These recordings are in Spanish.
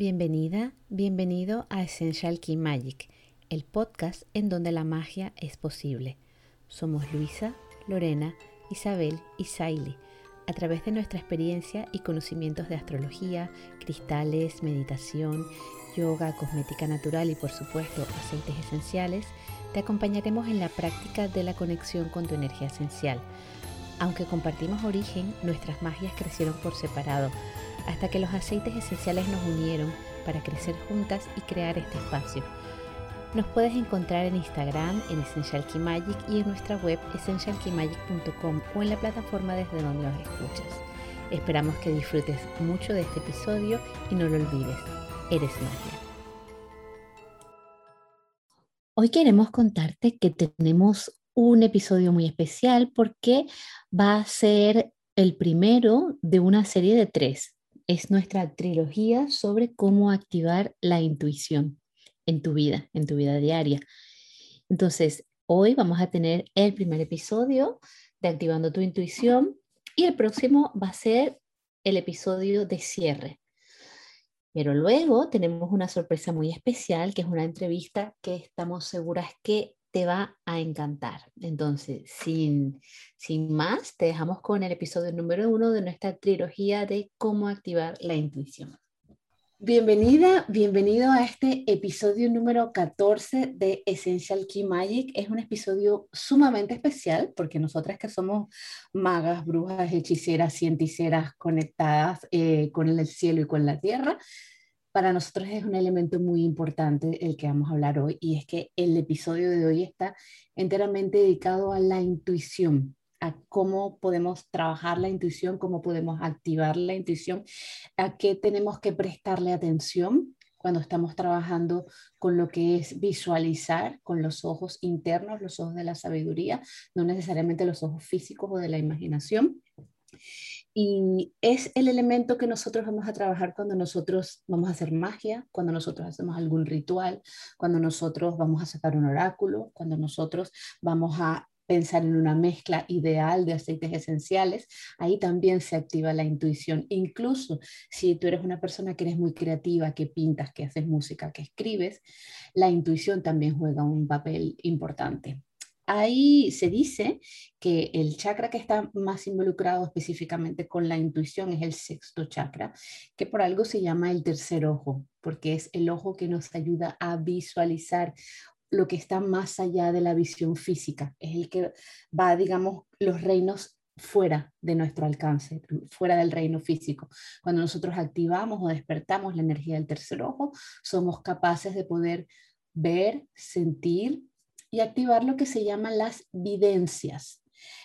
Bienvenida, bienvenido a Essential Key Magic, el podcast en donde la magia es posible. Somos Luisa, Lorena, Isabel y Saili. A través de nuestra experiencia y conocimientos de astrología, cristales, meditación, yoga, cosmética natural y por supuesto aceites esenciales, te acompañaremos en la práctica de la conexión con tu energía esencial. Aunque compartimos origen, nuestras magias crecieron por separado hasta que los aceites esenciales nos unieron para crecer juntas y crear este espacio. Nos puedes encontrar en Instagram, en Essential Key Magic y en nuestra web essentialkeymagic.com o en la plataforma desde donde nos escuchas. Esperamos que disfrutes mucho de este episodio y no lo olvides, eres magia. Hoy queremos contarte que tenemos un episodio muy especial porque va a ser el primero de una serie de tres es nuestra trilogía sobre cómo activar la intuición en tu vida, en tu vida diaria. Entonces, hoy vamos a tener el primer episodio de Activando tu intuición y el próximo va a ser el episodio de cierre. Pero luego tenemos una sorpresa muy especial, que es una entrevista que estamos seguras que te va a encantar. Entonces, sin, sin más, te dejamos con el episodio número uno de nuestra trilogía de cómo activar la intuición. Bienvenida, bienvenido a este episodio número 14 de Essential Key Magic. Es un episodio sumamente especial porque nosotras que somos magas, brujas, hechiceras, cienticeras conectadas eh, con el cielo y con la tierra, para nosotros es un elemento muy importante el que vamos a hablar hoy y es que el episodio de hoy está enteramente dedicado a la intuición, a cómo podemos trabajar la intuición, cómo podemos activar la intuición, a qué tenemos que prestarle atención cuando estamos trabajando con lo que es visualizar con los ojos internos, los ojos de la sabiduría, no necesariamente los ojos físicos o de la imaginación. Y es el elemento que nosotros vamos a trabajar cuando nosotros vamos a hacer magia, cuando nosotros hacemos algún ritual, cuando nosotros vamos a sacar un oráculo, cuando nosotros vamos a pensar en una mezcla ideal de aceites esenciales, ahí también se activa la intuición. Incluso si tú eres una persona que eres muy creativa, que pintas, que haces música, que escribes, la intuición también juega un papel importante. Ahí se dice que el chakra que está más involucrado específicamente con la intuición es el sexto chakra, que por algo se llama el tercer ojo, porque es el ojo que nos ayuda a visualizar lo que está más allá de la visión física, es el que va, digamos, los reinos fuera de nuestro alcance, fuera del reino físico. Cuando nosotros activamos o despertamos la energía del tercer ojo, somos capaces de poder ver, sentir, y activar lo que se llaman las videncias.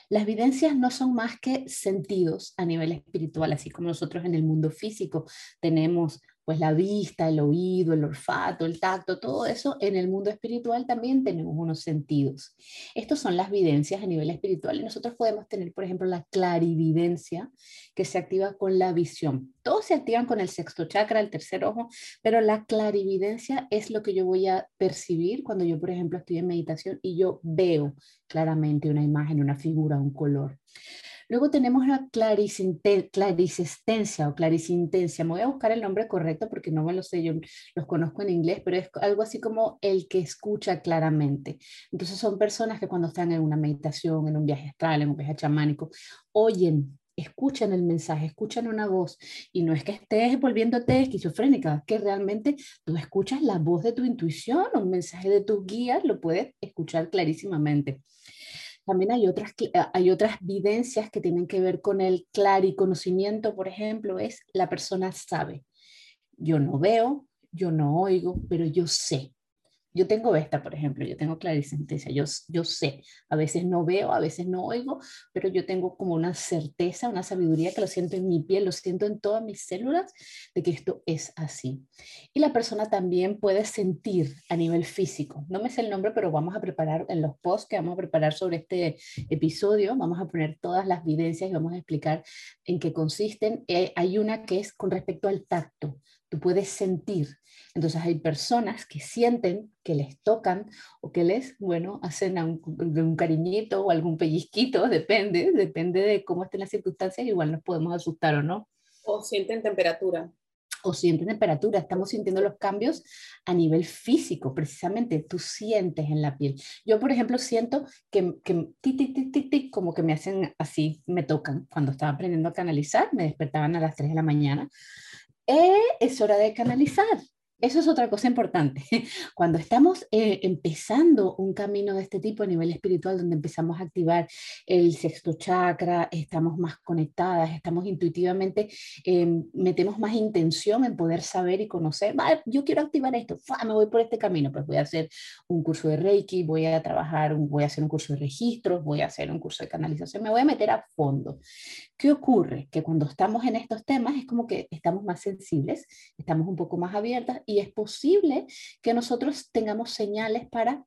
Las videncias no son más que sentidos a nivel espiritual, así como nosotros en el mundo físico tenemos pues la vista, el oído, el olfato, el tacto, todo eso, en el mundo espiritual también tenemos unos sentidos. Estos son las videncias a nivel espiritual y nosotros podemos tener, por ejemplo, la clarividencia que se activa con la visión. Todos se activan con el sexto chakra, el tercer ojo, pero la clarividencia es lo que yo voy a percibir cuando yo, por ejemplo, estoy en meditación y yo veo claramente una imagen, una figura, un color. Luego tenemos la clarisestencia o clarisintencia. Me voy a buscar el nombre correcto porque no me lo sé, yo los conozco en inglés, pero es algo así como el que escucha claramente. Entonces son personas que cuando están en una meditación, en un viaje astral, en un viaje chamánico, oyen escuchan el mensaje, escuchan una voz y no es que estés volviéndote esquizofrénica, que realmente tú escuchas la voz de tu intuición, un mensaje de tus guías, lo puedes escuchar clarísimamente. También hay otras, hay otras vivencias que tienen que ver con el clariconocimiento, por ejemplo, es la persona sabe. Yo no veo, yo no oigo, pero yo sé yo tengo esta, por ejemplo, yo tengo clarisentencia, yo, yo sé, a veces no veo, a veces no oigo, pero yo tengo como una certeza, una sabiduría que lo siento en mi piel, lo siento en todas mis células de que esto es así. Y la persona también puede sentir a nivel físico. No me sé el nombre, pero vamos a preparar en los posts que vamos a preparar sobre este episodio, vamos a poner todas las evidencias y vamos a explicar en qué consisten. Eh, hay una que es con respecto al tacto. Tú puedes sentir entonces hay personas que sienten que les tocan o que les, bueno, hacen un, un cariñito o algún pellizquito, depende, depende de cómo estén las circunstancias, igual nos podemos asustar o no. O sienten temperatura. o sienten temperatura, estamos sintiendo los cambios a nivel físico, precisamente tú sientes en la piel. Yo, por ejemplo, siento que, que tic, tic, tic, tic, como que me hacen así, me tocan. Cuando estaba aprendiendo a canalizar, me despertaban a las 3 de la mañana. Eh, es hora de canalizar. Eso es otra cosa importante. Cuando estamos eh, empezando un camino de este tipo a nivel espiritual, donde empezamos a activar el sexto chakra, estamos más conectadas, estamos intuitivamente, em, metemos más intención en poder saber y conocer, yo quiero activar esto, me voy por este camino, pues voy a hacer un curso de Reiki, voy a trabajar, voy a hacer un curso de registros, voy a hacer un curso de canalización, me voy a meter a fondo. ¿Qué ocurre? Que cuando estamos en estos temas es como que estamos más sensibles, estamos un poco más abiertas es posible que nosotros tengamos señales para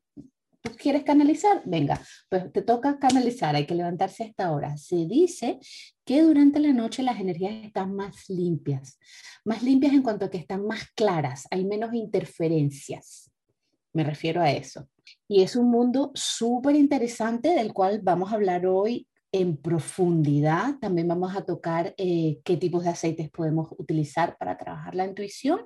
¿Tú quieres canalizar? Venga, pues te toca canalizar, hay que levantarse a esta hora. Se dice que durante la noche las energías están más limpias, más limpias en cuanto a que están más claras, hay menos interferencias. Me refiero a eso. Y es un mundo súper interesante del cual vamos a hablar hoy en profundidad. También vamos a tocar eh, qué tipos de aceites podemos utilizar para trabajar la intuición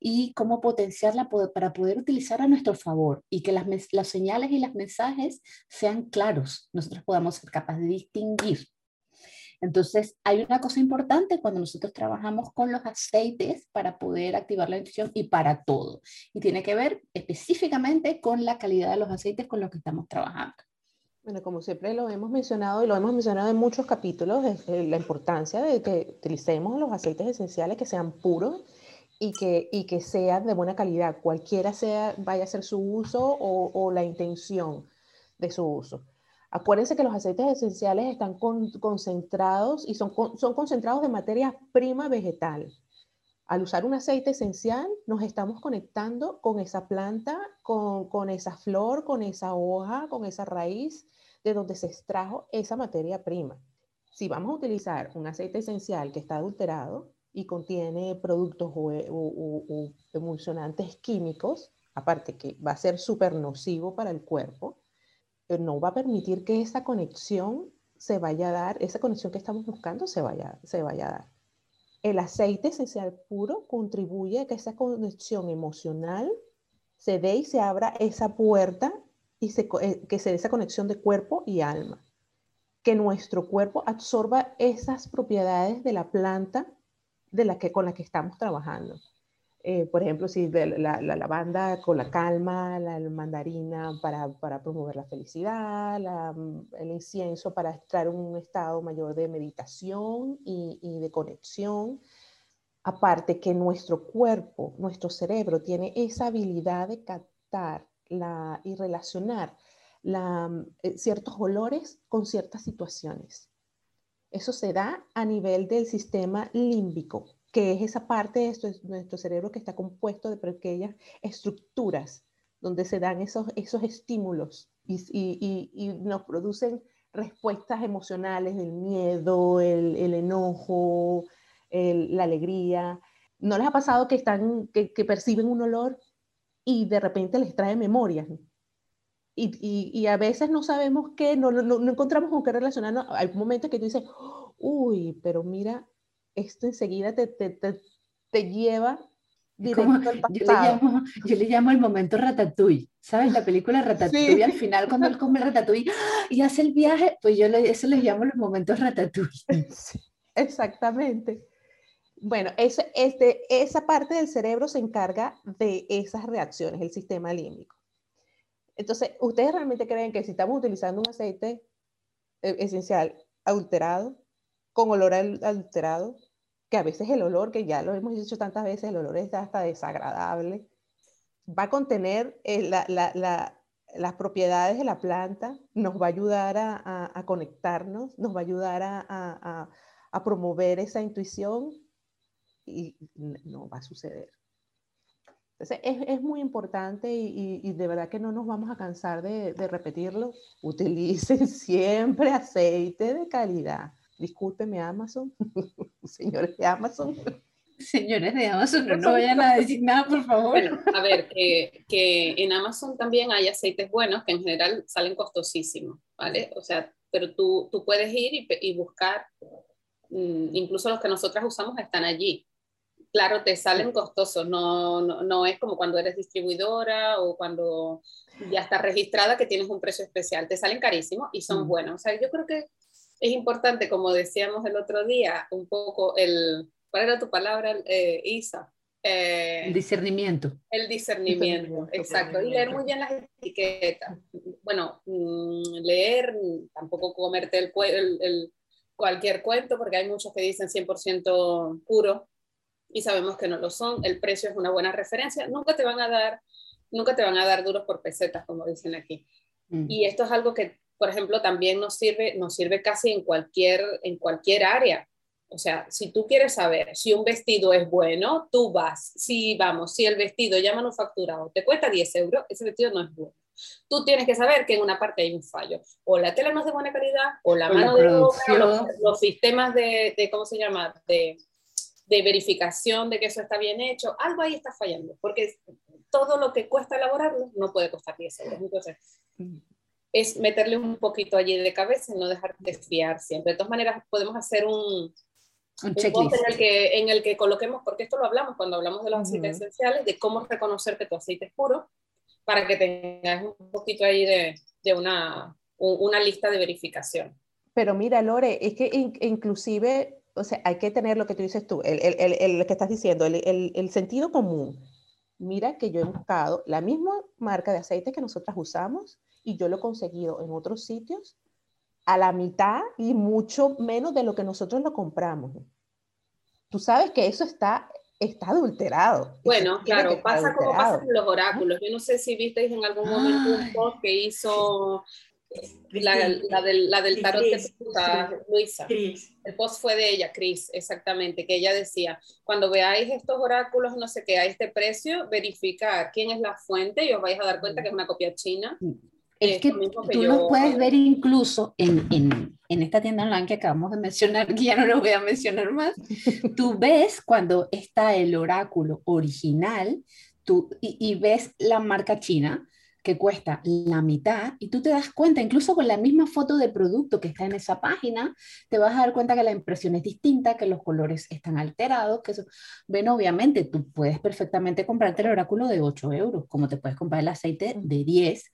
y cómo potenciarla para poder utilizar a nuestro favor y que las, las señales y los mensajes sean claros, nosotros podamos ser capaces de distinguir. Entonces, hay una cosa importante cuando nosotros trabajamos con los aceites para poder activar la intuición y para todo. Y tiene que ver específicamente con la calidad de los aceites con los que estamos trabajando. Bueno, como siempre lo hemos mencionado y lo hemos mencionado en muchos capítulos, eh, la importancia de que utilicemos los aceites esenciales que sean puros y que, y que sean de buena calidad, cualquiera sea, vaya a ser su uso o, o la intención de su uso. Acuérdense que los aceites esenciales están concentrados y son, son concentrados de materia prima vegetal. Al usar un aceite esencial, nos estamos conectando con esa planta, con, esa flor, con esa hoja, con esa raíz de donde se extrajo esa materia prima. Si vamos a utilizar un aceite esencial que está adulterado y contiene productos o, emulsionantes químicos, aparte que va a ser súper nocivo para el cuerpo, eh, no va a permitir que esa conexión se vaya a dar, esa conexión que estamos buscando se vaya, se vaya a dar. El aceite esencial puro contribuye a que esa conexión emocional se dé y se abra esa puerta y eh, que se dé esa conexión de cuerpo y alma. Que nuestro cuerpo absorba esas propiedades de la planta de la que, con la que estamos trabajando. Eh, por ejemplo, si la, la, lavanda con la calma, la mandarina para, para promover la felicidad, el incienso para estar en un estado mayor de meditación y, y de conexión. Aparte que nuestro cuerpo, nuestro cerebro tiene esa habilidad de captar y relacionar mm, eh, ciertos olores con ciertas situaciones. Eso se da a nivel del sistema límbico, que es esa parte de nuestro, cerebro que está compuesto de pequeñas estructuras donde se dan esos, esos estímulos y, nos producen respuestas emocionales del miedo, el, enojo, la alegría. ¿No les ha pasado que, están, que perciben un olor y de repente les trae memorias. Y, y, a veces no sabemos qué, no, no, no, encontramos con qué relacionarnos. Hay momentos que tú dices, uy, pero mira, esto enseguida te, te, te, lleva directo al pasado. Yo le, llamo, yo le llamo el momento ratatouille, ¿sabes? La película Ratatouille, al final cuando él come ratatouille y hace el viaje, pues yo le, eso les llamo los momentos ratatouille. exactamente. Bueno, este, esa parte del cerebro se encarga de esas reacciones, el sistema límbico. Entonces, ¿ustedes realmente creen que si estamos utilizando un aceite eh, esencial adulterado, con olor adulterado, que a veces el olor, que ya lo hemos dicho tantas veces, el olor es hasta desagradable, va a contener eh, las propiedades de la planta, nos va a ayudar a, conectarnos, nos va a ayudar a, promover esa intuición y no va a suceder. Entonces, es, muy importante y, y, de verdad que no nos vamos a cansar de, de repetirlo. Utilicen siempre aceite de calidad. Discúlpeme Amazon, señores de Amazon. Señores de Amazon, no, no vayan a decir nada, por favor. Bueno, a ver, que, que en Amazon también hay aceites buenos que en general salen costosísimos, ¿vale? O sea, pero tú, tú puedes ir y, y buscar, mm, incluso los que nosotras usamos están allí claro, te salen costosos, no, no, no, es como cuando eres distribuidora o cuando ya estás registrada que tienes un precio especial, te salen carísimos y son buenos. O sea, yo creo que es importante, como decíamos el otro día, un poco el, ¿cuál era tu palabra, eh, Isa? Eh, el discernimiento. El discernimiento, exacto. Y leer muy bien las etiquetas. Bueno, mm, leer, tampoco comerte el, el, cualquier cuento, porque hay muchos que dicen 100% puro y sabemos que no lo son. El precio es una buena referencia. Nunca te van a dar, nunca te van a dar duros por pesetas, como dicen aquí. Mm. Y esto es algo que, por ejemplo, también nos sirve, nos sirve casi en cualquier, en cualquier área. O sea, si tú quieres saber si un vestido es bueno, tú vas. Si vamos, si el vestido ya manufacturado te cuesta 10 euros, ese vestido no es bueno. Tú tienes que saber que en una parte hay un fallo. O la tela no es de buena calidad, o la mano de obra, los, sistemas de, de, ¿cómo se llama? De, de verificación de que eso está bien hecho. Algo ahí está fallando, porque todo lo que cuesta elaborarlo no puede costar 10 euros. Entonces. Es meterle un poquito allí de cabeza y no dejar de fiar siempre. De todas maneras, podemos hacer un, un, en el, que, en el que coloquemos, porque esto lo hablamos cuando hablamos de los aceites esenciales, de cómo reconocer que tu aceite es puro, para que tengas un poquito ahí de, de una, una lista de verificación. Pero mira, Lore, es que inclusive, o sea, hay que tener lo que tú dices tú, el, el, el que estás diciendo, el, sentido común. Mira que yo he buscado la misma marca de aceite que nosotras usamos y yo lo he conseguido en otros sitios a la mitad y mucho menos de lo que nosotros lo compramos. Tú sabes que eso está, está adulterado. Bueno, claro, pasa como pasa con los oráculos. Yo no sé si visteis en algún momento un post que hizo la, la, del, la del tarot que puso Luisa. El post fue de ella, Cris, exactamente, que ella decía, cuando veáis estos oráculos, no sé qué, a este precio, verificar quién es la fuente y os vais a dar cuenta que es una copia china es que, tú lo puedes ver incluso en, en, en, esta tienda online que acabamos de mencionar, que ya no lo voy a mencionar más. tú ves cuando está el oráculo original tú, y, y, ves la marca china que cuesta la mitad y tú te das cuenta, incluso con la misma foto de producto que está en esa página, te vas a dar cuenta que la impresión es distinta, que los colores están alterados, que eso, ven, obviamente tú puedes perfectamente comprarte el oráculo de 8 euros, como te puedes comprar el aceite de 10,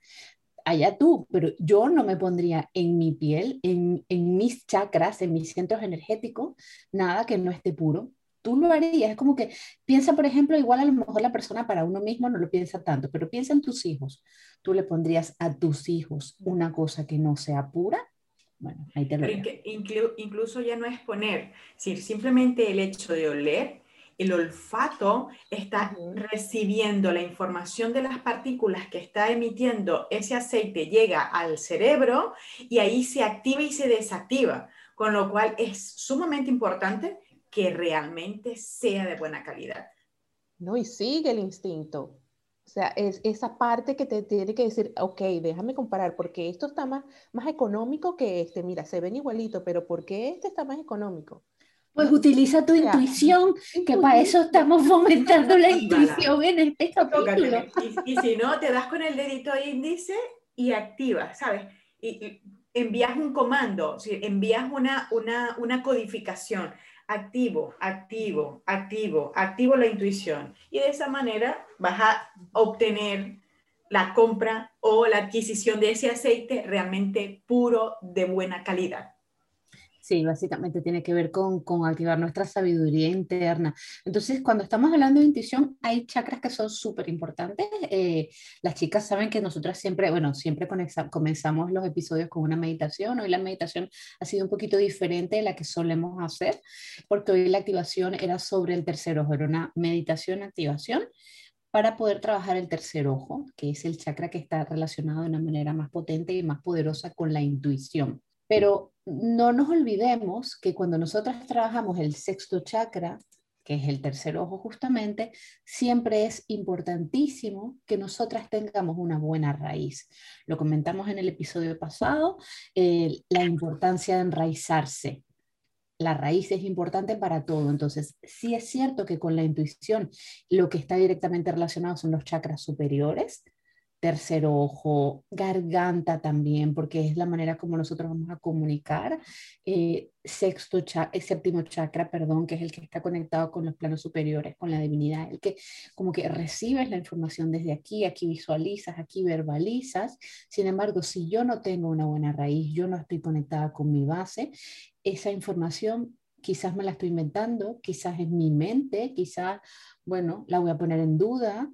allá tú, pero yo no me pondría en mi piel, en, en, mis chakras, en mis centros energéticos, nada que no esté puro. Tú lo harías, es como que piensa, por ejemplo, igual a lo mejor la persona para uno mismo no lo piensa tanto, pero piensa en tus hijos. ¿Tú le pondrías a tus hijos una cosa que no sea pura? Bueno, ahí te lo digo. incluso ya no es poner, simplemente el hecho de oler el olfato está recibiendo la información de las partículas que está emitiendo ese aceite, llega al cerebro y ahí se activa y se desactiva, con lo cual es sumamente importante que realmente sea de buena calidad. No, y sigue el instinto. O sea, es esa parte que te tiene que decir, ok, déjame comparar, porque esto está más, más económico que este. Mira, se ven igualito, pero ¿por qué este está más económico? Pues utiliza tu intuición, que para eso estamos fomentando la intuición en este capítulo. Y, si no, te das con el dedito índice y activas, ¿sabes? Y, envías un comando, envías una, una, una codificación. Activo, activo, activo, activo la intuición. Y de esa manera vas a obtener la compra o la adquisición de ese aceite realmente puro de buena calidad. Sí, básicamente tiene que ver con, con, activar nuestra sabiduría interna. Entonces, cuando estamos hablando de intuición, hay chakras que son súper importantes. Eh, las chicas saben que nosotras siempre, bueno, siempre comenzamos los episodios con una meditación. Hoy la meditación ha sido un poquito diferente de la que solemos hacer, porque hoy la activación era sobre el tercer ojo, era una meditación-activación para poder trabajar el tercer ojo, que es el chakra que está relacionado de una manera más potente y más poderosa con la intuición. Pero no nos olvidemos que cuando nosotras trabajamos el sexto chakra, que es el tercer ojo justamente, siempre es importantísimo que nosotras tengamos una buena raíz. Lo comentamos en el episodio pasado, eh, la importancia de enraizarse. La raíz es importante para todo. Entonces, sí es cierto que con la intuición lo que está directamente relacionado son los chakras superiores, tercer ojo, garganta también, porque es la manera como nosotros vamos a comunicar. Eh, sexto chakra, eh, séptimo chakra, perdón, que es el que está conectado con los planos superiores, con la divinidad, el que como que recibes la información desde aquí, aquí visualizas, aquí verbalizas. Sin embargo, si yo no tengo una buena raíz, yo no estoy conectada con mi base, esa información quizás me la estoy inventando, quizás es mi mente, quizás, bueno, la voy a poner en duda,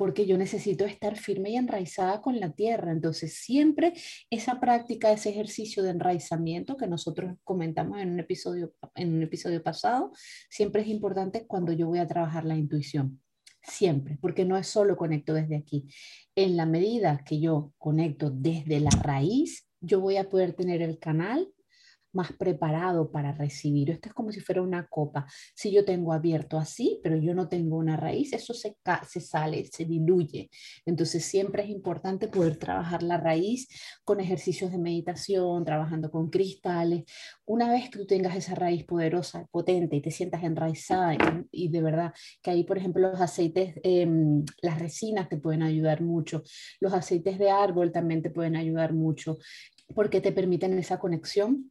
porque yo necesito estar firme y enraizada con la tierra. Entonces, siempre esa práctica, ese ejercicio de enraizamiento que nosotros comentamos en un episodio, en un episodio pasado, siempre es importante cuando yo voy a trabajar la intuición. Siempre, porque no es solo conecto desde aquí. En la medida que yo conecto desde la raíz, yo voy a poder tener el canal más preparado para recibir. Esto es como si fuera una copa. Si yo tengo abierto así, pero yo no tengo una raíz, eso se, se sale, se diluye. Entonces siempre es importante poder trabajar la raíz con ejercicios de meditación, trabajando con cristales. Una vez que tú tengas esa raíz poderosa, potente y te sientas enraizada y, de verdad que ahí, por ejemplo, los aceites, em, las resinas te pueden ayudar mucho, los aceites de árbol también te pueden ayudar mucho porque te permiten esa conexión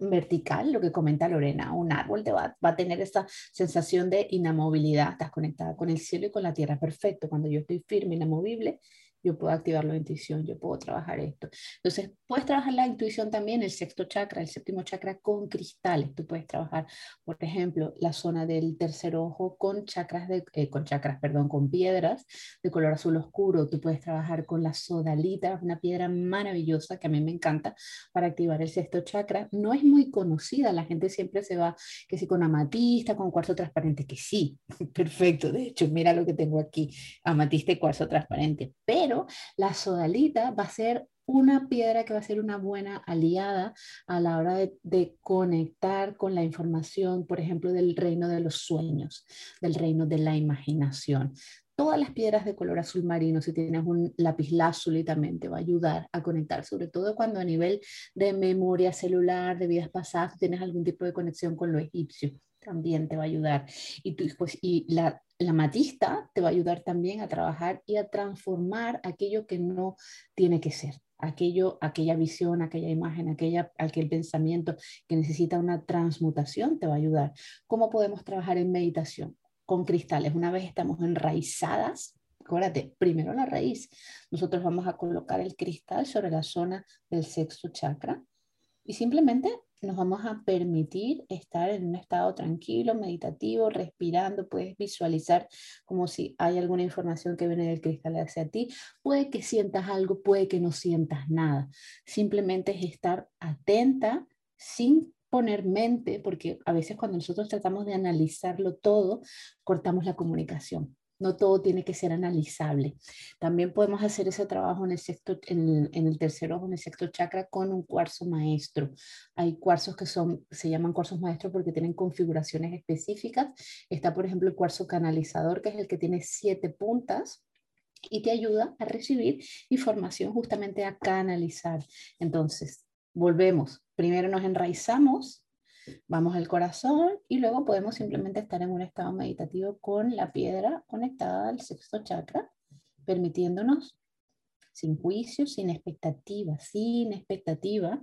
vertical, lo que comenta Lorena, un árbol te va, va, a tener esa sensación de inamovilidad, estás conectada con el cielo y con la tierra, perfecto, cuando yo estoy firme, inamovible, yo puedo activar la intuición, yo puedo trabajar esto. Entonces, puedes trabajar la intuición también, el sexto chakra, el séptimo chakra con cristales. Tú puedes trabajar, por ejemplo, la zona del tercer ojo con chakras, de, eh, con chakras, perdón, con piedras de color azul oscuro. Tú puedes trabajar con la sodalita, una piedra maravillosa que a mí me encanta para activar el sexto chakra. No es muy conocida, la gente siempre se va, que si con amatista, con cuarzo transparente, que sí, perfecto. De hecho, mira lo que tengo aquí, amatista y cuarzo transparente. Pero la sodalita va a ser una piedra que va a ser una buena aliada a la hora de, conectar con la información, por ejemplo, del reino de los sueños, del reino de la imaginación. Todas las piedras de color azul marino, si tienes un lápiz lazuli, también te va a ayudar a conectar, sobre todo cuando a nivel de memoria celular, de vidas pasadas, tienes algún tipo de conexión con lo egipcio también te va a ayudar. Pues, y la, la matista te va a ayudar también a trabajar y a transformar aquello que no tiene que ser, aquello, aquella visión, aquella imagen, aquella, aquel pensamiento que necesita una transmutación, te va a ayudar. ¿Cómo podemos trabajar en meditación? Con cristales. Una vez estamos enraizadas, acuérdate, primero la raíz. Nosotros vamos a colocar el cristal sobre la zona del sexto chakra y simplemente nos vamos a permitir estar en un estado tranquilo, meditativo, respirando, puedes visualizar como si hay alguna información que viene del cristal hacia ti, puede que sientas algo, puede que no sientas nada, simplemente es estar atenta sin poner mente, porque a veces cuando nosotros tratamos de analizarlo todo, cortamos la comunicación no todo tiene que ser analizable. También podemos hacer ese trabajo en el, sexto, en el, tercer ojo, en el sexto chakra, con un cuarzo maestro. Hay cuarzos que son, se llaman cuarzos maestros porque tienen configuraciones específicas. Está, por ejemplo, el cuarzo canalizador, que es el que tiene siete puntas y te ayuda a recibir información justamente a canalizar. Entonces, volvemos. Primero nos enraizamos Vamos al corazón y luego podemos simplemente estar en un estado meditativo con la piedra conectada al sexto chakra, permitiéndonos, sin juicio, sin expectativa, sin expectativa,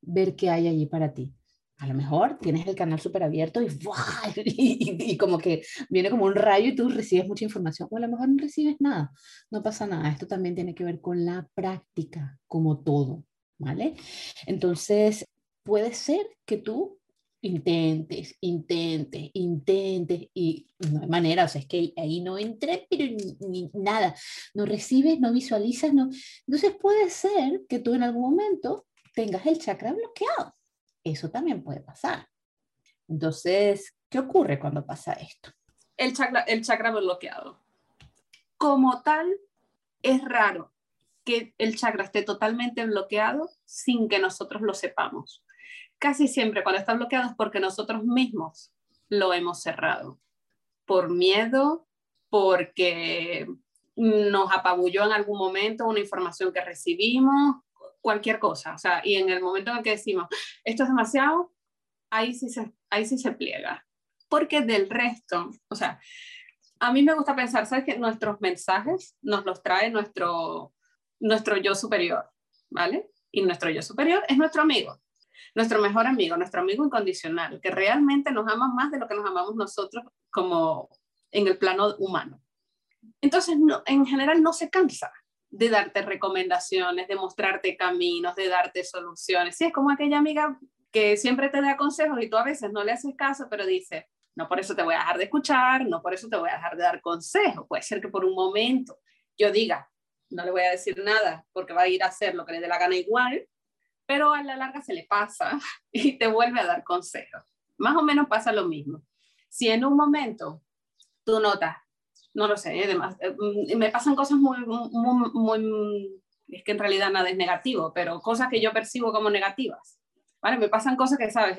ver qué hay allí para ti. A lo mejor tienes el canal súper abierto y, y, como que viene como un rayo y tú recibes mucha información. O a lo mejor no recibes nada. No pasa nada. Esto también tiene que ver con la práctica, como todo. ¿Vale? Entonces, puede ser que tú intentes, intentes, intentes y no hay manera, o sea, es que ahí no entré, pero ni, nada, no recibes, no visualizas, no. Entonces puede ser que tú en algún momento tengas el chakra bloqueado. Eso también puede pasar. Entonces, ¿qué ocurre cuando pasa esto? El chakra, el chakra bloqueado. Como tal, es raro que el chakra esté totalmente bloqueado sin que nosotros lo sepamos casi siempre cuando está bloqueado es porque nosotros mismos lo hemos cerrado. Por miedo, porque nos apabulló en algún momento una información que recibimos, cualquier cosa. O sea, y en el momento en el que decimos, esto es demasiado, ahí sí se, ahí sí se pliega. Porque del resto, o sea, a mí me gusta pensar, ¿sabes? Que nuestros mensajes nos los trae nuestro, nuestro yo superior, ¿vale? Y nuestro yo superior es nuestro amigo, nuestro mejor amigo, nuestro amigo incondicional, que realmente nos ama más de lo que nos amamos nosotros como en el plano humano. Entonces, no, en general no se cansa de darte recomendaciones, de mostrarte caminos, de darte soluciones. Sí, es como aquella amiga que siempre te da consejos y tú a veces no le haces caso, pero dice, no por eso te voy a dejar de escuchar, no por eso te voy a dejar de dar consejos. Puede ser que por un momento yo diga, no le voy a decir nada porque va a ir a hacer lo que le dé la gana igual, pero a la larga se le pasa y te vuelve a dar consejos. Más o menos pasa lo mismo. Si en un momento tú notas, no lo sé, además, ¿eh? mm, me pasan cosas muy, es que en realidad nada es negativo, pero cosas que yo percibo como negativas. ¿Vale? Me pasan cosas que, ¿sabes?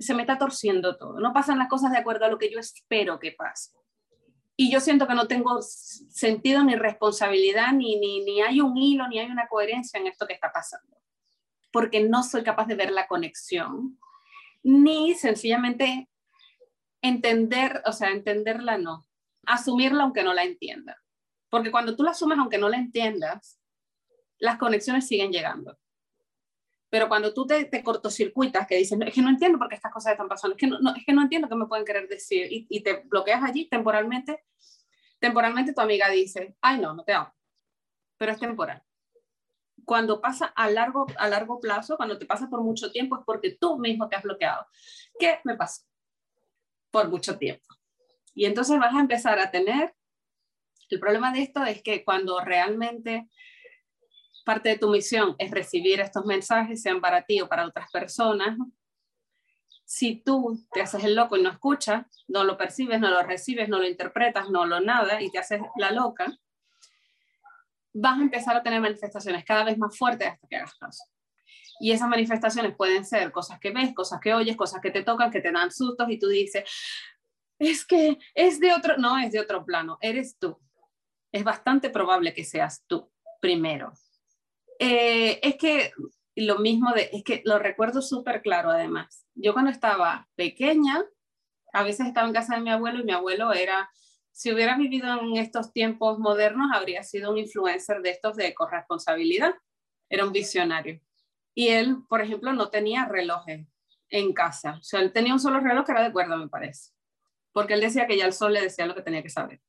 Se, me está torciendo todo. No pasan las cosas de acuerdo a lo que yo espero que pase. Y yo siento que no tengo sentido ni responsabilidad, ni, ni, ni hay un hilo, ni hay una coherencia en esto que está pasando. Porque no soy capaz de ver la conexión, ni sencillamente entender, o sea, entenderla no asumirla aunque no la entienda. Porque cuando tú la asumes aunque no la entiendas, las conexiones siguen llegando. Pero cuando tú te, te cortocircuitas, que dices, es que no entiendo por qué estas cosas están pasando, es que no, es que no entiendo qué me pueden querer decir, y, y, te bloqueas allí temporalmente, temporalmente tu amiga dice, ay no, no te amo, pero es temporal. Cuando pasa a largo, a largo plazo, cuando te pasa por mucho tiempo, es porque tú mismo te has bloqueado. ¿Qué me pasó? Por mucho tiempo. Y entonces vas a empezar a tener, el problema de esto es que cuando realmente parte de tu misión es recibir estos mensajes, sean para ti o para otras personas, si tú te haces el loco y no escuchas, no lo percibes, no lo recibes, no lo interpretas, no lo nada y te haces la loca, vas a empezar a tener manifestaciones cada vez más fuertes hasta que hagas caso. Y esas manifestaciones pueden ser cosas que ves, cosas que oyes, cosas que te tocan, que te dan sustos y tú dices, es que es de otro, no es de otro plano, eres tú. Es bastante probable que seas tú primero. Eh, es que lo mismo de, es que lo recuerdo súper claro además. Yo cuando estaba pequeña, a veces estaba en casa de mi abuelo y mi abuelo era, si hubiera vivido en estos tiempos modernos, habría sido un influencer de estos de corresponsabilidad. Era un visionario. Y él, por ejemplo, no tenía relojes en casa. O sea, él tenía un solo reloj que era de cuerda, me parece porque él decía que ya el sol le decía lo que tenía que saber.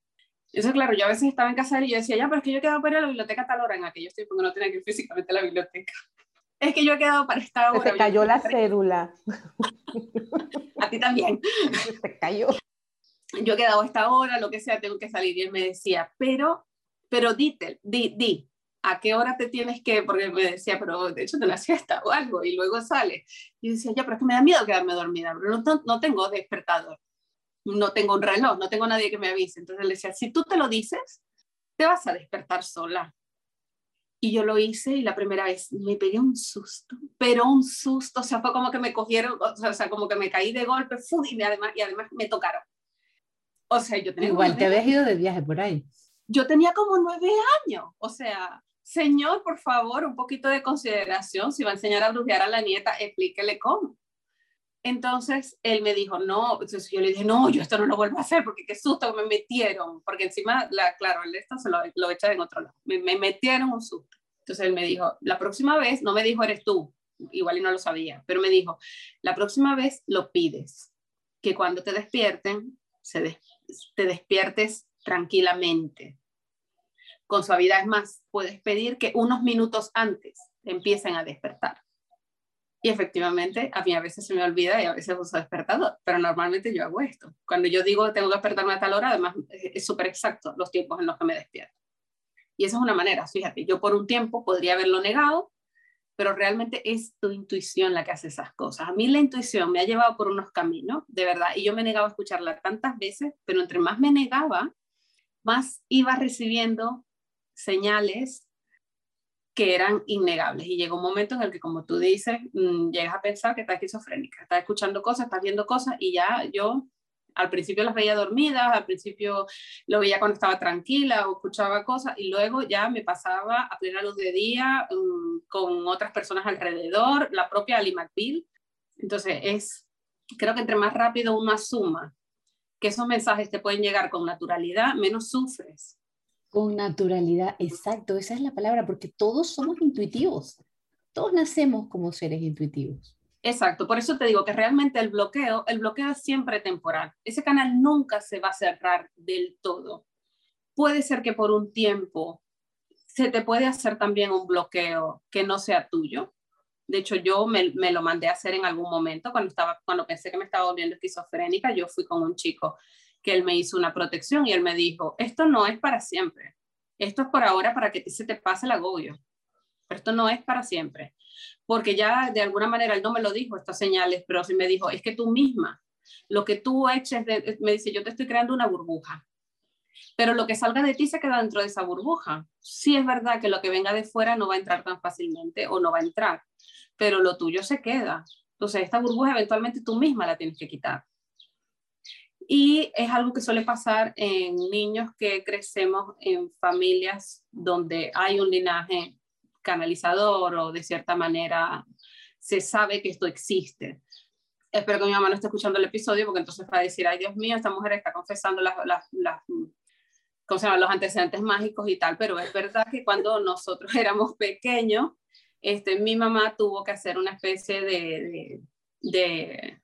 Eso, claro, yo a veces estaba en casa y yo decía, ya, pero es que yo he quedado para ir a la biblioteca tal hora en aquellos tiempos porque no tenía que ir físicamente a la biblioteca. Es que yo he quedado para esta hora. Se te cayó la cédula. a ti también. Se cayó. Yo he quedado a esta hora, lo que sea, tengo que salir. Y él me decía, pero, pero dite, di, di, ¿a qué hora te tienes que? Porque me decía, pero de hecho te la siesta o algo, y luego sale. Y decía, ya, pero es que me da miedo quedarme dormida, no, tengo despertador no tengo un reloj, no tengo nadie que me avise. Entonces le decía, si tú te lo dices, te vas a despertar sola. Y yo lo hice y la primera vez me pegué un susto, pero un susto, o sea, fue como que me cogieron, o sea, como que me caí de golpe, y, además, y además me tocaron. O sea, yo tenía... Igual te habías ido de viaje por ahí. Yo tenía como nueve años, o sea, señor, por favor, un poquito de consideración, si va a enseñar a brujear a la nieta, explíquele cómo. Entonces él me dijo, no, entonces yo le dije, no, yo esto no lo vuelvo a hacer porque qué susto me metieron, porque encima, la, claro, el esto se lo, lo echa en otro lado, me, me, metieron un susto. Entonces él me dijo, la próxima vez, no me dijo, eres tú, igual y no lo sabía, pero me dijo, la próxima vez lo pides, que cuando te despierten, se te despiertes tranquilamente, con suavidad. Es más, puedes pedir que unos minutos antes empiecen a despertar. Y efectivamente, a mí a veces se me olvida y a veces uso despertador, pero normalmente yo hago esto. Cuando yo digo tengo que despertarme a tal hora, además es súper exacto los tiempos en los que me despierto. Y esa es una manera, fíjate, yo por un tiempo podría haberlo negado, pero realmente es tu intuición la que hace esas cosas. A mí la intuición me ha llevado por unos caminos, de verdad, y yo me negaba a escucharla tantas veces, pero entre más me negaba, más iba recibiendo señales que eran innegables. Y llegó un momento en el que, como tú dices, mm, llegas a pensar que estás esquizofrénica, estás escuchando cosas, estás viendo cosas y ya yo al principio las veía dormidas, al principio lo veía cuando estaba tranquila o escuchaba cosas y luego ya me pasaba a plena luz de día mm, con otras personas alrededor, la propia Ali McBeal. Entonces es, creo que entre más rápido uno asuma que esos mensajes te pueden llegar con naturalidad, menos sufres Con naturalidad, exacto, esa es la palabra, porque todos somos intuitivos. Todos nacemos como seres intuitivos. Exacto, por eso te digo que realmente el bloqueo, el bloqueo es siempre temporal. Ese canal nunca se va a cerrar del todo. Puede ser que por un tiempo se te puede hacer también un bloqueo que no sea tuyo. De hecho, yo me, lo mandé a hacer en algún momento cuando, estaba, cuando pensé que me estaba volviendo esquizofrénica. Yo fui con un chico que él me hizo una protección y él me dijo, esto no es para siempre. Esto es por ahora para que se te pase el agobio. Pero esto no es para siempre porque ya de alguna manera él no me lo dijo estas señales, pero sí me dijo, es que tú misma, lo que tú eches, me dice, yo te estoy creando una burbuja, pero lo que salga de ti se queda dentro de esa burbuja. Sí es verdad que lo que venga de fuera no va a entrar tan fácilmente o no va a entrar, pero lo tuyo se queda. Entonces, esta burbuja eventualmente tú misma la tienes que quitar. Y es algo que suele pasar en niños que crecemos en familias donde hay un linaje canalizador o de cierta manera se sabe que esto existe. Espero que mi mamá no esté escuchando el episodio porque entonces va a decir, ay Dios mío, esta mujer está confesando las, las, las los antecedentes mágicos y tal, pero es verdad que cuando nosotros éramos pequeños, este, mi mamá tuvo que hacer una especie de, de,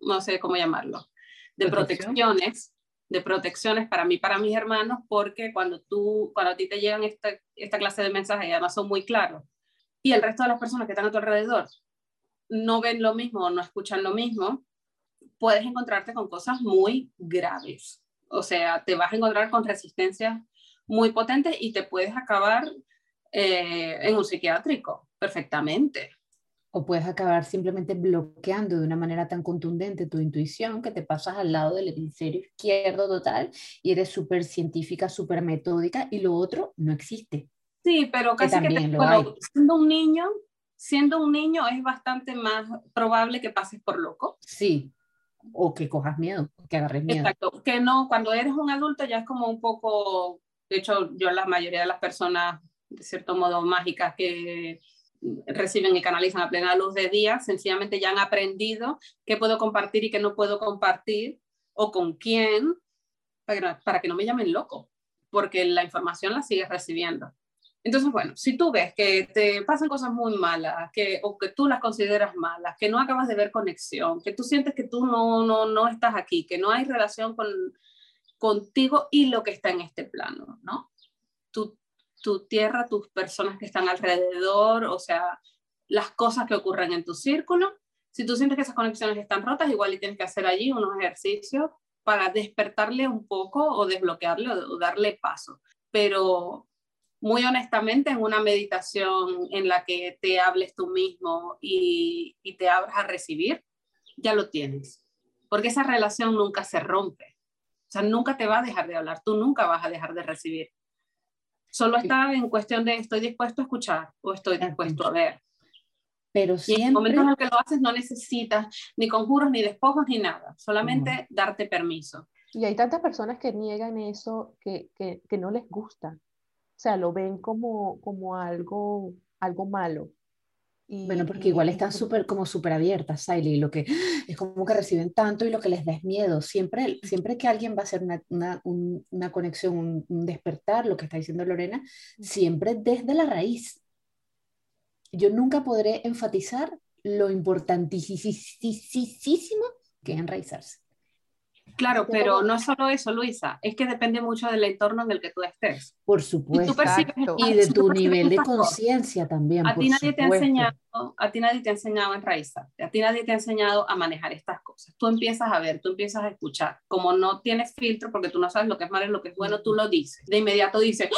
no sé cómo llamarlo, de protecciones de protecciones para mí, para mis hermanos, porque cuando tú, cuando a ti te llegan esta, esta clase de mensajes y además son muy claros, y el resto de las personas que están a tu alrededor no ven lo mismo no escuchan lo mismo, puedes encontrarte con cosas muy graves. O sea, te vas a encontrar con resistencias muy potentes y te puedes acabar eh, en un psiquiátrico perfectamente o puedes acabar simplemente bloqueando de una manera tan contundente tu intuición que te pasas al lado del hemisferio izquierdo total y eres súper científica, súper metódica y lo otro no existe. Sí, pero casi que, siendo un niño, siendo un niño es bastante más probable que pases por loco. Sí, o que cojas miedo, que agarres miedo. Exacto, que no, cuando eres un adulto ya es como un poco, de hecho yo la mayoría de las personas de cierto modo mágicas que reciben y canalizan a plena luz de día, sencillamente ya han aprendido qué puedo compartir y qué no puedo compartir o con quién, para, para que no me llamen loco, porque la información la sigues recibiendo. Entonces, bueno, si tú ves que te pasan cosas muy malas, que, o que tú las consideras malas, que no acabas de ver conexión, que tú sientes que tú no, no, no estás aquí, que no hay relación con, contigo y lo que está en este plano, ¿no? Tú tu tierra, tus personas que están alrededor, o sea, las cosas que ocurren en tu círculo. Si tú sientes que esas conexiones están rotas, igual y tienes que hacer allí unos ejercicios para despertarle un poco o desbloquearle o, darle paso. Pero muy honestamente, en una meditación en la que te hables tú mismo y, y te abras a recibir, ya lo tienes. Porque esa relación nunca se rompe. O sea, nunca te va a dejar de hablar, tú nunca vas a dejar de recibir. Solo está en cuestión de estoy dispuesto a escuchar o estoy dispuesto a ver. Pero siempre... en el momento en el que lo haces no necesitas ni conjuros, ni despojos, ni nada. Solamente darte permiso. Y hay tantas personas que niegan eso que, que, que no les gusta. O sea, lo ven como, como algo, algo malo bueno, porque igual están súper como súper abiertas, Siley, lo que es como que reciben tanto y lo que les da es miedo. Siempre, siempre que alguien va a hacer una, una, una conexión, un, despertar, lo que está diciendo Lorena, siempre desde la raíz. Yo nunca podré enfatizar lo importantísimo que es enraizarse. Claro, pero no solo eso, Luisa, es que depende mucho del entorno en el que tú estés. Por supuesto. Y, de tu nivel de conciencia también. A ti nadie te ha enseñado, a ti nadie te ha enseñado a enraizarte, a ti nadie te ha enseñado a manejar estas cosas. Tú empiezas a ver, tú empiezas a escuchar. Como no tienes filtro porque tú no sabes lo que es malo y lo que es bueno, tú lo dices. De inmediato dices,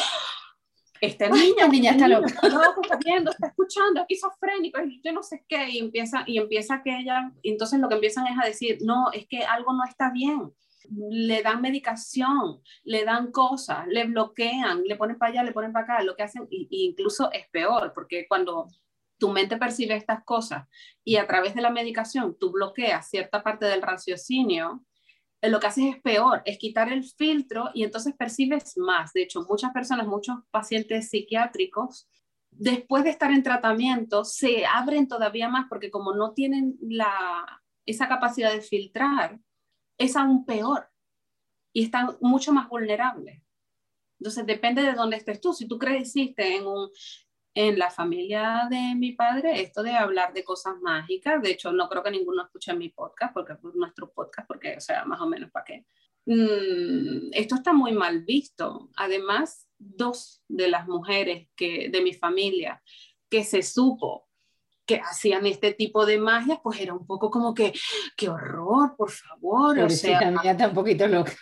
esta niña, niña está loca. está viendo, está escuchando, esquizofrénico, yo no sé qué, y empieza, y empieza que ella, entonces lo que empiezan es a decir, no, es que algo no está bien. Le dan medicación, le dan cosas, le bloquean, le ponen para allá, le ponen para acá, lo que hacen, y, incluso es peor, porque cuando tu mente percibe estas cosas y a través de la medicación tú bloqueas cierta parte del raciocinio, lo que haces es peor, es quitar el filtro y entonces percibes más. De hecho, muchas personas, muchos pacientes psiquiátricos, después de estar en tratamiento, se abren todavía más porque como no tienen la, esa capacidad de filtrar, es aún peor y están mucho más vulnerables. Entonces depende de dónde estés tú. Si tú creciste en un, en la familia de mi padre esto de hablar de cosas mágicas. De hecho, no creo que ninguno escuche mi podcast, porque es nuestro podcast, porque, o sea, más o menos para qué. Mm, esto está muy mal visto. Además, dos de las mujeres que, de mi familia que se supo que hacían este tipo de magia, pues era un poco como que, qué horror, por favor. o sea, mía está un poquito loca.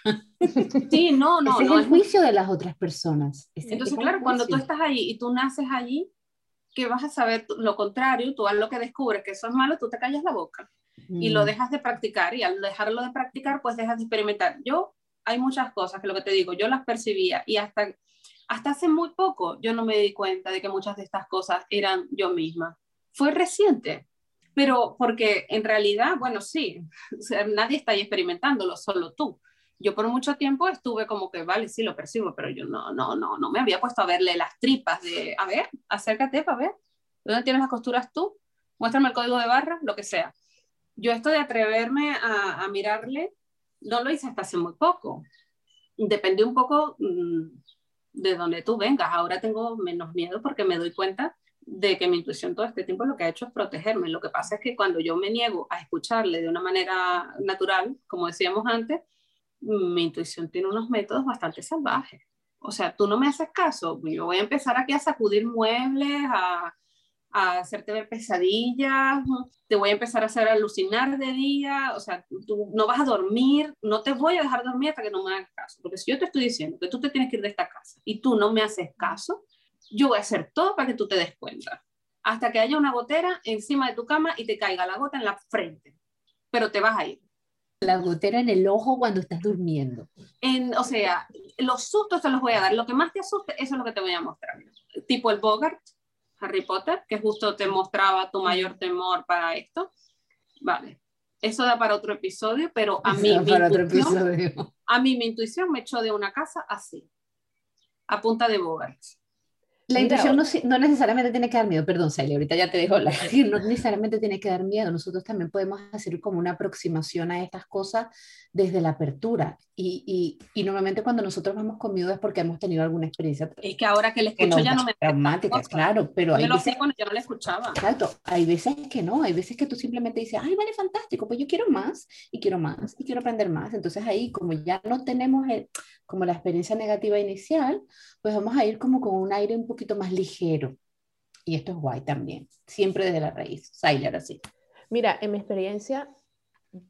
Sí, no, no. Ese no, es el juicio de las otras personas. Entonces, claro, cuando tú estás allí y tú naces allí, que vas a saber lo contrario, tú al lo que descubres que eso es malo, tú te callas la boca y lo mm. dejas de practicar y al dejarlo de practicar, pues dejas de experimentar. Yo, hay muchas cosas que lo que te digo, yo las percibía y hasta, hasta hace muy poco yo no me di cuenta de que muchas de estas cosas eran yo misma fue reciente, pero porque en realidad, bueno, sí, nadie está ahí experimentándolo, solo tú. Yo por mucho tiempo estuve como que, vale, sí lo percibo, pero yo no, no, no, no me había puesto a verle las tripas de, a ver, acércate para ver, ¿dónde tienes las costuras tú? Muéstrame el código de barra, lo que sea. Yo esto de atreverme a, mirarle, no lo hice hasta hace muy poco. Depende un poco mm, de donde tú vengas. Ahora tengo menos miedo porque me doy cuenta de que mi intuición todo este tiempo lo que ha hecho es protegerme. Lo que pasa es que cuando yo me niego a escucharle de una manera natural, como decíamos antes, mi intuición tiene unos métodos bastante salvajes. O sea, tú no me haces caso, yo voy a empezar aquí a sacudir muebles, a, a hacerte ver pesadillas, te voy a empezar a hacer alucinar de día, o sea, tú no vas a dormir, no te voy a dejar dormir hasta que no me hagas caso, porque si yo te estoy diciendo que tú te tienes que ir de esta casa y tú no me haces caso, yo voy a hacer todo para que tú te des cuenta. Hasta que haya una gotera encima de tu cama y te caiga la gota en la frente. Pero te vas a ir. La gotera en el ojo cuando estás durmiendo. En, o sea, los sustos te los voy a dar. Lo que más te asuste, eso es lo que te voy a mostrar. Tipo el Bogart, Harry Potter, que justo te mostraba tu mayor temor para esto. Vale. Eso da para otro episodio, pero a mí, mi intuición, a mí mi intuición me echó de una casa así, a punta de Bogart. La intuición no, necesariamente tiene que dar miedo, perdón, Sally, ahorita ya te dejo la no necesariamente tiene que dar miedo, nosotros también podemos hacer como una aproximación a estas cosas desde la apertura. Y, y, y normalmente cuando nosotros vamos con miedo es porque hemos tenido alguna experiencia. Es que ahora que le escucho ya no me... Traumática, claro, pero hay veces... cuando yo no le escuchaba. Exacto, hay veces que no, hay veces que tú simplemente dices, ay, vale, fantástico, pues yo quiero más y quiero más y quiero aprender más, entonces ahí como ya no tenemos el, como la experiencia negativa inicial, pues vamos a ir como con un aire un poquito más ligero. Y esto es guay también, siempre desde la raíz. Sailer, así. Mira, en mi experiencia,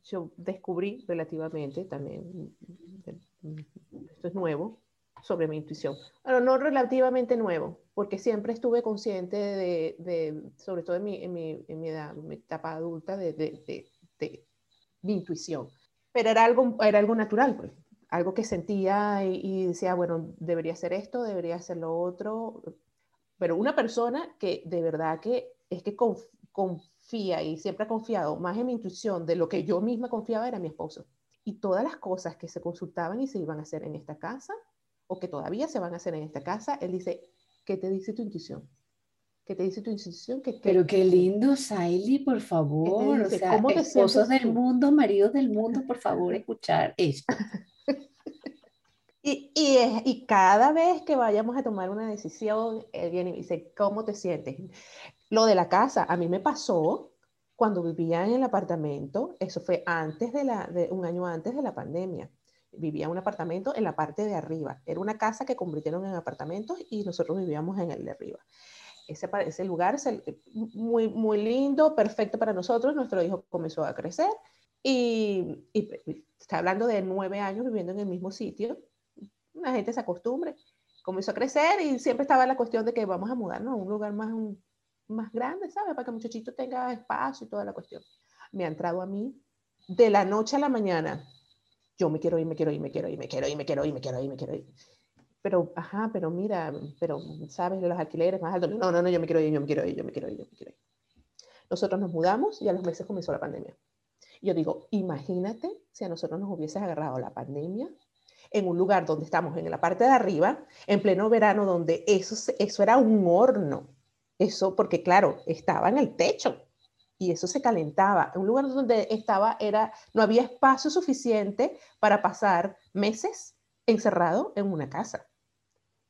yo descubrí relativamente también, esto es nuevo, sobre mi intuición. Bueno, no relativamente nuevo, porque siempre estuve consciente de, de sobre todo en mi, en mi, en mi, edad, mi etapa adulta, de, de, de, mi intuición. Pero era algo, era algo natural, pues algo que sentía y, decía, bueno, debería hacer esto, debería hacer lo otro, pero una persona que de verdad que es que confía y siempre ha confiado más en mi intuición de lo que yo misma confiaba era mi esposo. Y todas las cosas que se consultaban y se iban a hacer en esta casa, o que todavía se van a hacer en esta casa, él dice, ¿qué te dice tu intuición? ¿Qué te dice tu intuición? Que, Pero qué lindo, Saily, por favor. o sea, esposos del mundo, maridos del mundo, por favor, escuchar esto. Y, y, y, cada vez que vayamos a tomar una decisión, él viene y dice, ¿cómo te sientes? Lo de la casa, a mí me pasó cuando vivía en el apartamento, eso fue antes de, la, de un año antes de la pandemia. Vivía en un apartamento en la parte de arriba. Era una casa que convirtieron en apartamentos y nosotros vivíamos en el de arriba. Ese, ese lugar es muy, muy lindo, perfecto para nosotros. Nuestro hijo comenzó a crecer y, y está hablando de nueve años viviendo en el mismo sitio la gente se acostumbre. Comenzó a crecer y siempre estaba la cuestión de que vamos a mudarnos a un lugar más, más grande, ¿sabes? Para que el muchachito tenga espacio y toda la cuestión. Me ha entrado a mí de la noche a la mañana. Yo me quiero ir, me quiero ir, me quiero ir, me quiero ir, me quiero ir, me quiero ir, me quiero ir. Pero, ajá, pero mira, pero, ¿sabes? Los alquileres más altos. No, no, no, yo me quiero ir, yo me quiero ir, yo me quiero ir, yo me quiero ir. Nosotros nos mudamos y a los meses comenzó la pandemia. Yo digo, imagínate si a nosotros nos hubiese agarrado la pandemia en un lugar donde estamos en la parte de arriba, en pleno verano, donde eso, eso era un horno. Eso, porque claro, estaba en el techo y eso se calentaba. Un lugar donde estaba, era, no había espacio suficiente para pasar meses encerrado en una casa.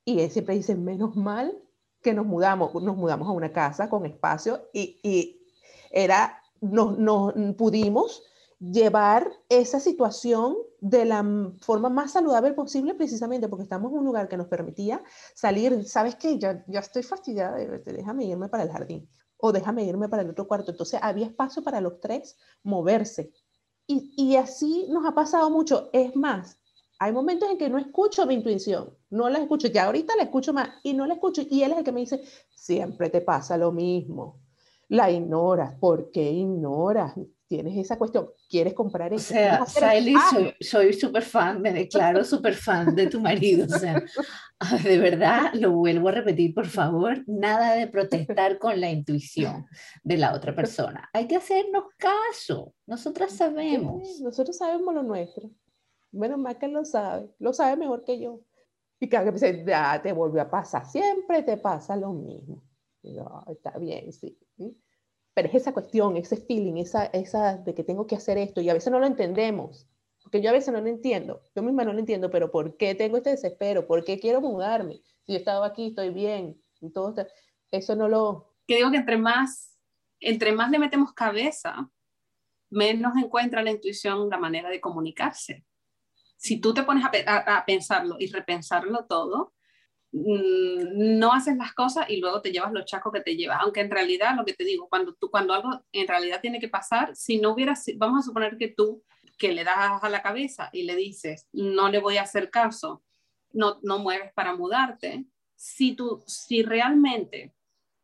Y siempre dice, menos mal que nos mudamos, nos mudamos a una casa con espacio y, y era, nos, nos pudimos llevar esa situación de la forma más saludable posible, precisamente porque estamos en un lugar que nos permitía salir, ¿sabes qué? Ya, ya estoy fastidiada déjame irme para el jardín o déjame irme para el otro cuarto. Entonces había espacio para los tres moverse. Y, y así nos ha pasado mucho. Es más, hay momentos en que no escucho mi intuición, no la escucho, ya ahorita la escucho más y no la escucho. Y él es el que me dice, siempre te pasa lo mismo. La ignoras. ¿Por qué ignoras? tienes esa cuestión, quieres comprar eso. O sea, Sally, soy súper fan, me declaro súper fan de tu marido. O sea, de verdad, lo vuelvo a repetir, por favor, nada de protestar con la intuición de la otra persona. Hay que hacernos caso, nosotras sabemos. nosotros sabemos lo nuestro. Menos mal que lo sabe, lo sabe mejor que yo. Y cada que dice, ya te vuelve a pasar, siempre te pasa lo mismo. No, está bien, sí pero es esa cuestión, ese feeling, esa, esa de que tengo que hacer esto y a veces no lo entendemos, porque yo a veces no lo entiendo, yo misma no lo entiendo, pero ¿por qué tengo este desespero? ¿Por qué quiero mudarme? Si he estado aquí, estoy bien, y todo eso no lo... Que digo que entre más, entre más le metemos cabeza, menos encuentra la intuición la manera de comunicarse. Si tú te pones a, pensarlo y repensarlo todo, Mm, no haces las cosas y luego te llevas los chacos que te llevas. Aunque en realidad, lo que te digo, cuando, tú, cuando algo en realidad tiene que pasar, si no hubieras, vamos a suponer que tú, que le das a la cabeza y le dices, no le voy a hacer caso, no, no mueves para mudarte, si, tú, si realmente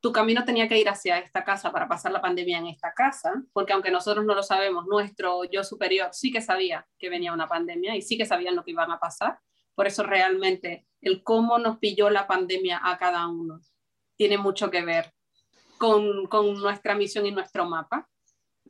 tu camino tenía que ir hacia esta casa para pasar la pandemia en esta casa, porque aunque nosotros no lo sabemos, nuestro yo superior sí que sabía que venía una pandemia y sí que sabían lo que iban a pasar, por eso realmente el cómo nos pilló la pandemia a cada uno tiene mucho que ver con, con nuestra misión y nuestro mapa.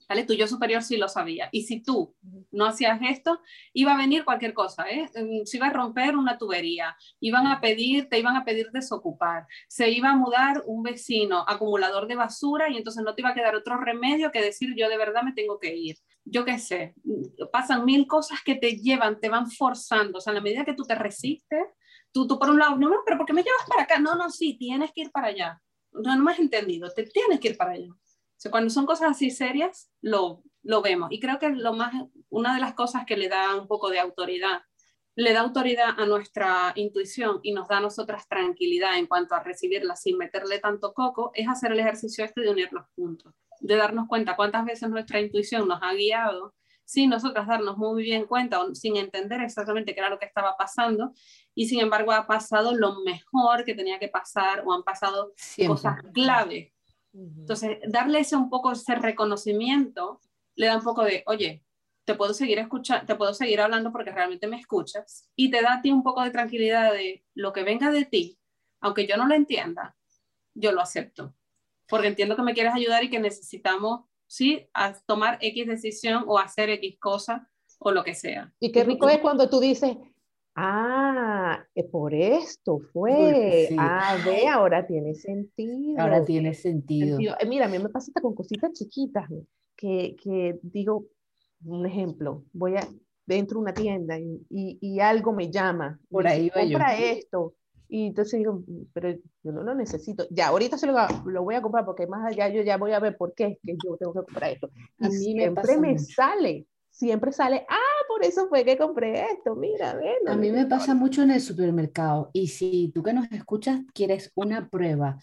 ¿Vale? Tu yo superior sí lo sabía. Y si tú no hacías esto, iba a venir cualquier cosa, ¿eh? Mm, se iba a romper una tubería, iban a pedir, te iban a pedir desocupar, se iba a mudar un vecino acumulador de basura y entonces no te iba a quedar otro remedio que decir yo de verdad me tengo que ir. Yo qué sé, mm, pasan mil cosas que te llevan, te van forzando. O sea, a la medida que tú te resistes, tú, tú por un lado, no, pero ¿por qué me llevas para acá? No, no, sí, tienes que ir para allá. No, no me has entendido, te tienes que ir para allá. O sea, cuando son cosas así serias, lo, lo vemos. Y creo que lo más, una de las cosas que le da un poco de autoridad, le da autoridad a nuestra intuición y nos da a nosotras tranquilidad en cuanto a recibirla sin meterle tanto coco, es hacer el ejercicio este de unir los puntos, de darnos cuenta cuántas veces nuestra intuición nos ha guiado sin nosotras darnos muy bien cuenta o sin entender exactamente qué era lo que estaba pasando y sin embargo ha pasado lo mejor que tenía que pasar o han pasado cosas clave. Entonces, darle ese un poco ese reconocimiento le da un poco de, oye, te puedo seguir escuchando, te puedo seguir hablando porque realmente me escuchas y te da a ti un poco de tranquilidad de lo que venga de ti, aunque yo no lo entienda, yo lo acepto, porque entiendo que me quieres ayudar y que necesitamos ¿sí? A tomar X decisión o hacer X cosa o lo que sea. Y qué rico es cuando tú dices, ah, por esto fue, ah, ve, ahora tiene sentido. Ahora tiene sentido. Eh, mira, a mí me pasa hasta con cositas chiquitas, que, que digo, un ejemplo, voy a, dentro de una tienda y, y, algo me llama, por ahí va compra esto, y entonces digo, pero yo no lo necesito. Ya, ahorita se lo, lo, voy a comprar porque más allá yo ya voy a ver por qué es que yo tengo que comprar esto. Y a mí siempre me, sale, siempre sale, ah, por eso fue que compré esto, mira, ven. A mí me pasa mucho en el supermercado. Y si tú que nos escuchas quieres una prueba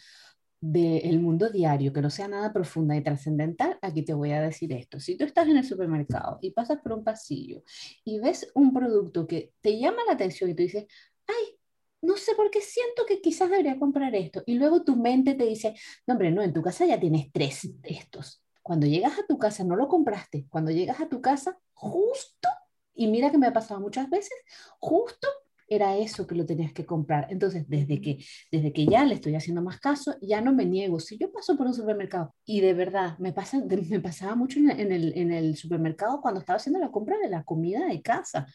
del mundo diario que no sea nada profunda y trascendental, aquí te voy a decir esto. Si tú estás en el supermercado y pasas por un pasillo y ves un producto que te llama la atención y tú dices, ay, no sé por qué siento que quizás debería comprar esto. Y luego tu mente te dice, no, hombre, no, en tu casa ya tienes tres de estos. Cuando llegas a tu casa, no lo compraste. Cuando llegas a tu casa, justo, y mira que me ha pasado muchas veces, justo era eso que lo tenías que comprar. Entonces, desde que, desde que ya le estoy haciendo más caso, ya no me niego. Si yo paso por un supermercado y de verdad me, pasa, me pasaba mucho en el, en el supermercado cuando estaba haciendo la compra de la comida de casa,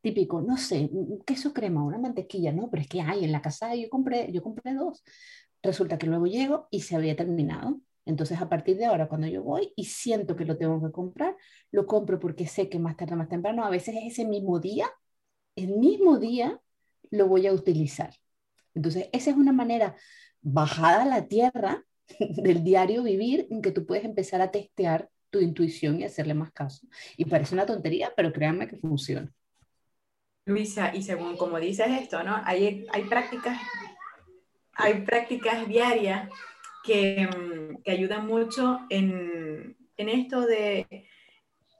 típico, no sé, queso crema, una mantequilla, no, pero es que hay en la casa, yo compré, yo compré dos. Resulta que luego llego y se había terminado. Entonces, a partir de ahora, cuando yo voy y siento que lo tengo que comprar, lo compro porque sé que más tarde, más temprano, a veces es ese mismo día el mismo día lo voy a utilizar. Entonces, esa es una manera bajada a la tierra del diario vivir en que tú puedes empezar a testear tu intuición y hacerle más caso. Y parece una tontería, pero créanme que funciona. Luisa, y según como dices esto, ¿no? Hay, hay prácticas, hay prácticas diarias que, mm, que ayudan mucho en, en esto de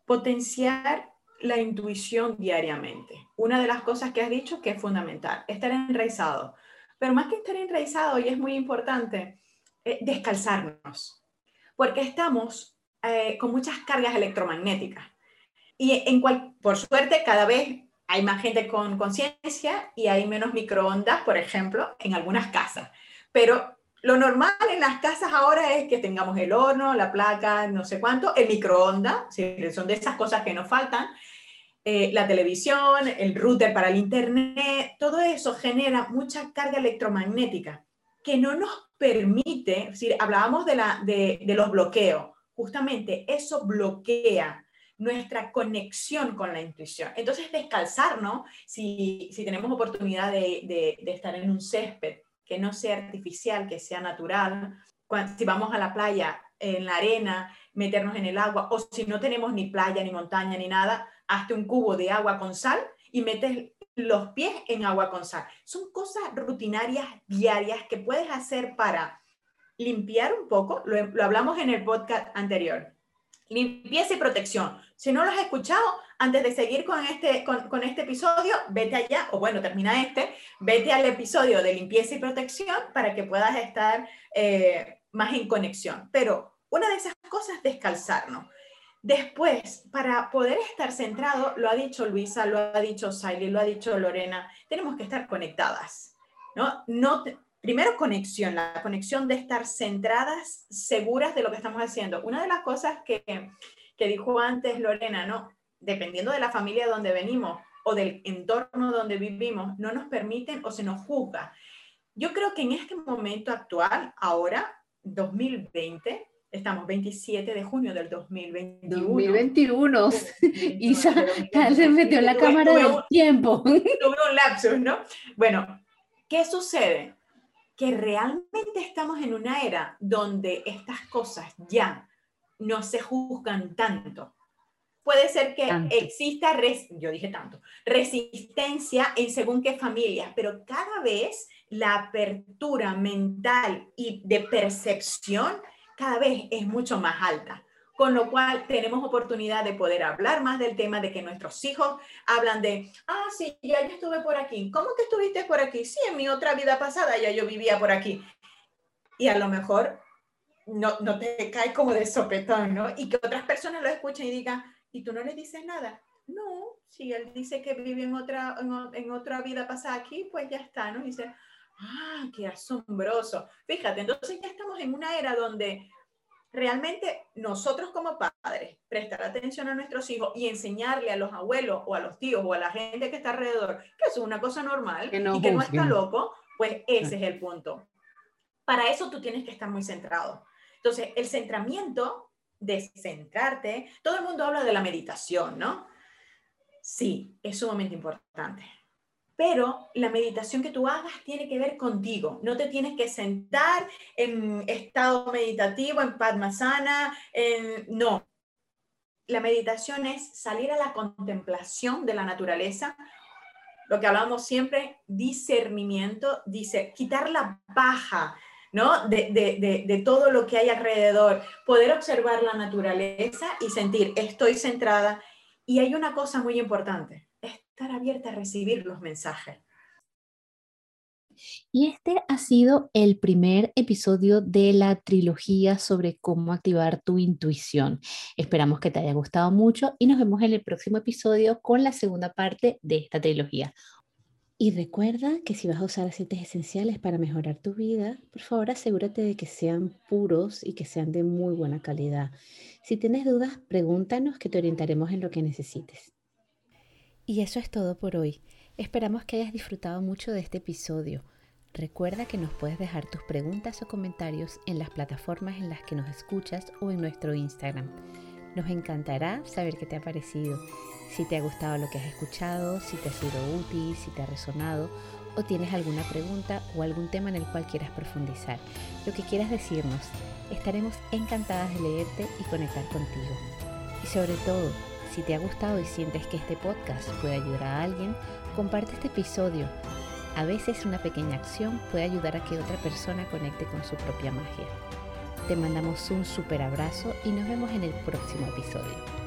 potenciar la intuición diariamente. Una de las cosas que has dicho que es fundamental, estar enraizado. Pero más que estar enraizado, y es muy importante, eh, descalzarnos, porque estamos eh, con muchas cargas electromagnéticas. Y en cual, por suerte, cada vez hay más gente con conciencia y hay menos microondas, por ejemplo, en algunas casas. Pero lo normal en las casas ahora es que tengamos el horno, la placa, no sé cuánto, el microondas, son de esas cosas que nos faltan, eh, la televisión, el router para el internet, todo eso genera mucha carga electromagnética que no nos permite, es decir, hablábamos de, la, de, de los bloqueos, justamente eso bloquea nuestra conexión con la intuición. Entonces, descalzarnos, si, si tenemos oportunidad de, de, de, estar en un césped que no sea artificial, que sea natural, cuando, si vamos a la playa, en la arena, meternos en el agua, o si no tenemos ni playa, ni montaña, ni nada, hazte un cubo de agua con sal y metes los pies en agua con sal. Son cosas rutinarias, diarias, que puedes hacer para limpiar un poco, lo, lo hablamos en el podcast anterior, limpieza y protección. Si no lo has escuchado, antes de seguir con este, con, con, este episodio, vete allá, o bueno, termina este, vete al episodio de limpieza y protección para que puedas estar eh, más en conexión. Pero una de esas cosas es descalzarnos. Después, para poder estar centrado, lo ha dicho Luisa, lo ha dicho Siley, lo ha dicho Lorena, tenemos que estar conectadas, ¿no? no primero, conexión, la conexión de estar centradas, seguras de lo que estamos haciendo. Una de las cosas que, que dijo antes Lorena, ¿no? Dependiendo de la familia donde venimos o del entorno donde vivimos, no nos permiten o se nos juzga. Yo creo que en este momento actual, ahora, 2020, Estamos 27 de junio del 2021. 2021. Isa se metió en la cámara del tiempo. Tuve un lapsus, ¿no? Bueno, ¿qué sucede? Que realmente estamos en una era donde estas cosas ya no se juzgan tanto. Puede ser que tanto. exista, res, yo dije tanto, resistencia en según qué familias, pero cada vez la apertura mental y de percepción cada vez es mucho más alta. Con lo cual tenemos oportunidad de poder hablar más del tema de que nuestros hijos hablan de, ah, sí, ya yo estuve por aquí. ¿Cómo que estuviste por aquí? Sí, en mi otra vida pasada ya yo vivía por aquí. Y a lo mejor no, no te cae como de sopetón, ¿no? Y que otras personas lo escuchen y digan, ¿y tú no le dices nada? No, si él dice que vive en otra, en, en otra vida pasada aquí, pues ya está, ¿no? Y dice, ¡Ah, qué asombroso! Fíjate, entonces ya estamos en una era donde realmente nosotros como padres prestar atención a nuestros hijos y enseñarle a los abuelos o a los tíos o a la gente que está alrededor que eso es una cosa normal que no y que no está loco, pues ese es el punto. Para eso tú tienes que estar muy centrado. Entonces, el centramiento de centrarte, todo el mundo habla de la meditación, ¿no? Sí, es sumamente importante pero la meditación que tú hagas tiene que ver contigo. No te tienes que sentar en estado meditativo, en Padmasana, no. La meditación es salir a la contemplación de la naturaleza, lo que hablamos siempre, discernimiento, dice, quitar la paja, ¿no? De, todo lo que hay alrededor, poder observar la naturaleza y sentir, estoy centrada. Y hay una cosa muy importante, estar abierta a recibir los mensajes. Y este ha sido el primer episodio de la trilogía sobre cómo activar tu intuición. Esperamos que te haya gustado mucho y nos vemos en el próximo episodio con la segunda parte de esta trilogía. Y recuerda que si vas a usar aceites esenciales para mejorar tu vida, por favor asegúrate de que sean puros y que sean de muy buena calidad. Si tienes dudas, pregúntanos que te orientaremos en lo que necesites. Y eso es todo por hoy. Esperamos que hayas disfrutado mucho de este episodio. Recuerda que nos puedes dejar tus preguntas o comentarios en las plataformas en las que nos escuchas o en nuestro Instagram. Nos encantará saber qué te ha parecido, si te ha gustado lo que has escuchado, si te ha sido útil, si te ha resonado o tienes alguna pregunta o algún tema en el cual quieras profundizar. Lo que quieras decirnos, estaremos encantadas de leerte y conectar contigo. Y sobre todo, si te ha gustado y sientes que este podcast puede ayudar a alguien, comparte este episodio. A veces una pequeña acción puede ayudar a que otra persona conecte con su propia magia. Te mandamos un super abrazo y nos vemos en el próximo episodio.